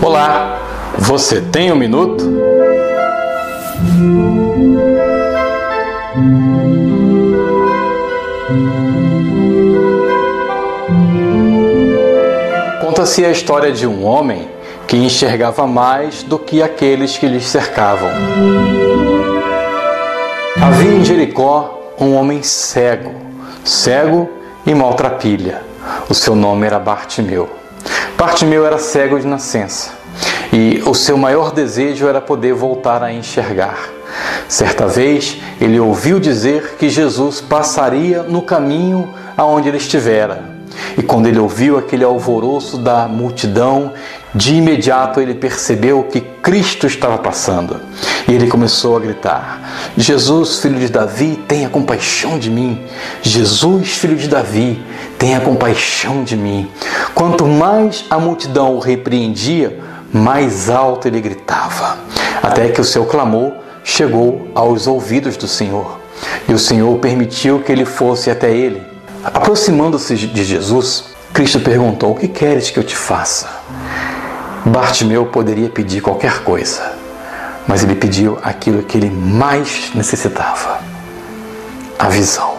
Olá, você tem um minuto? Conta-se a história de um homem que enxergava mais do que aqueles que lhe cercavam. Havia em Jericó um homem cego, cego e maltrapilha. O seu nome era Bartimeu. Bartimeu era cego de nascença e o seu maior desejo era poder voltar a enxergar. Certa vez ele ouviu dizer que Jesus passaria no caminho aonde ele estivera. E quando ele ouviu aquele alvoroço da multidão, de imediato ele percebeu que Cristo estava passando. E ele começou a gritar: Jesus, filho de Davi, tenha compaixão de mim. Jesus, filho de Davi, tenha compaixão de mim. Quanto mais a multidão o repreendia, mais alto ele gritava, até que o seu clamor chegou aos ouvidos do Senhor. E o Senhor permitiu que ele fosse até ele. Aproximando-se de Jesus, Cristo perguntou: O que queres que eu te faça? Bartimeu poderia pedir qualquer coisa, mas ele pediu aquilo que ele mais necessitava: a visão.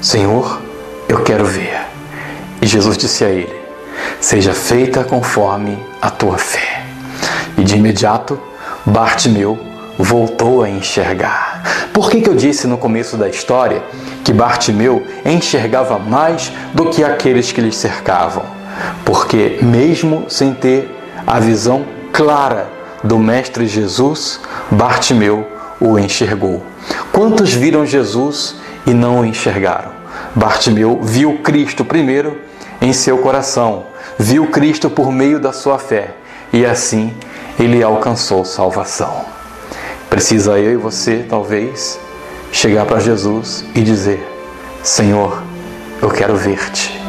Senhor, eu quero ver. E Jesus disse a ele: Seja feita conforme a tua fé. E de imediato, Bartimeu voltou a enxergar. Por que, que eu disse no começo da história que Bartimeu enxergava mais do que aqueles que lhe cercavam? Porque, mesmo sem ter a visão clara do Mestre Jesus, Bartimeu o enxergou. Quantos viram Jesus e não o enxergaram? Bartimeu viu Cristo primeiro em seu coração, viu Cristo por meio da sua fé e assim ele alcançou salvação. Precisa eu e você, talvez, chegar para Jesus e dizer: Senhor, eu quero ver-te.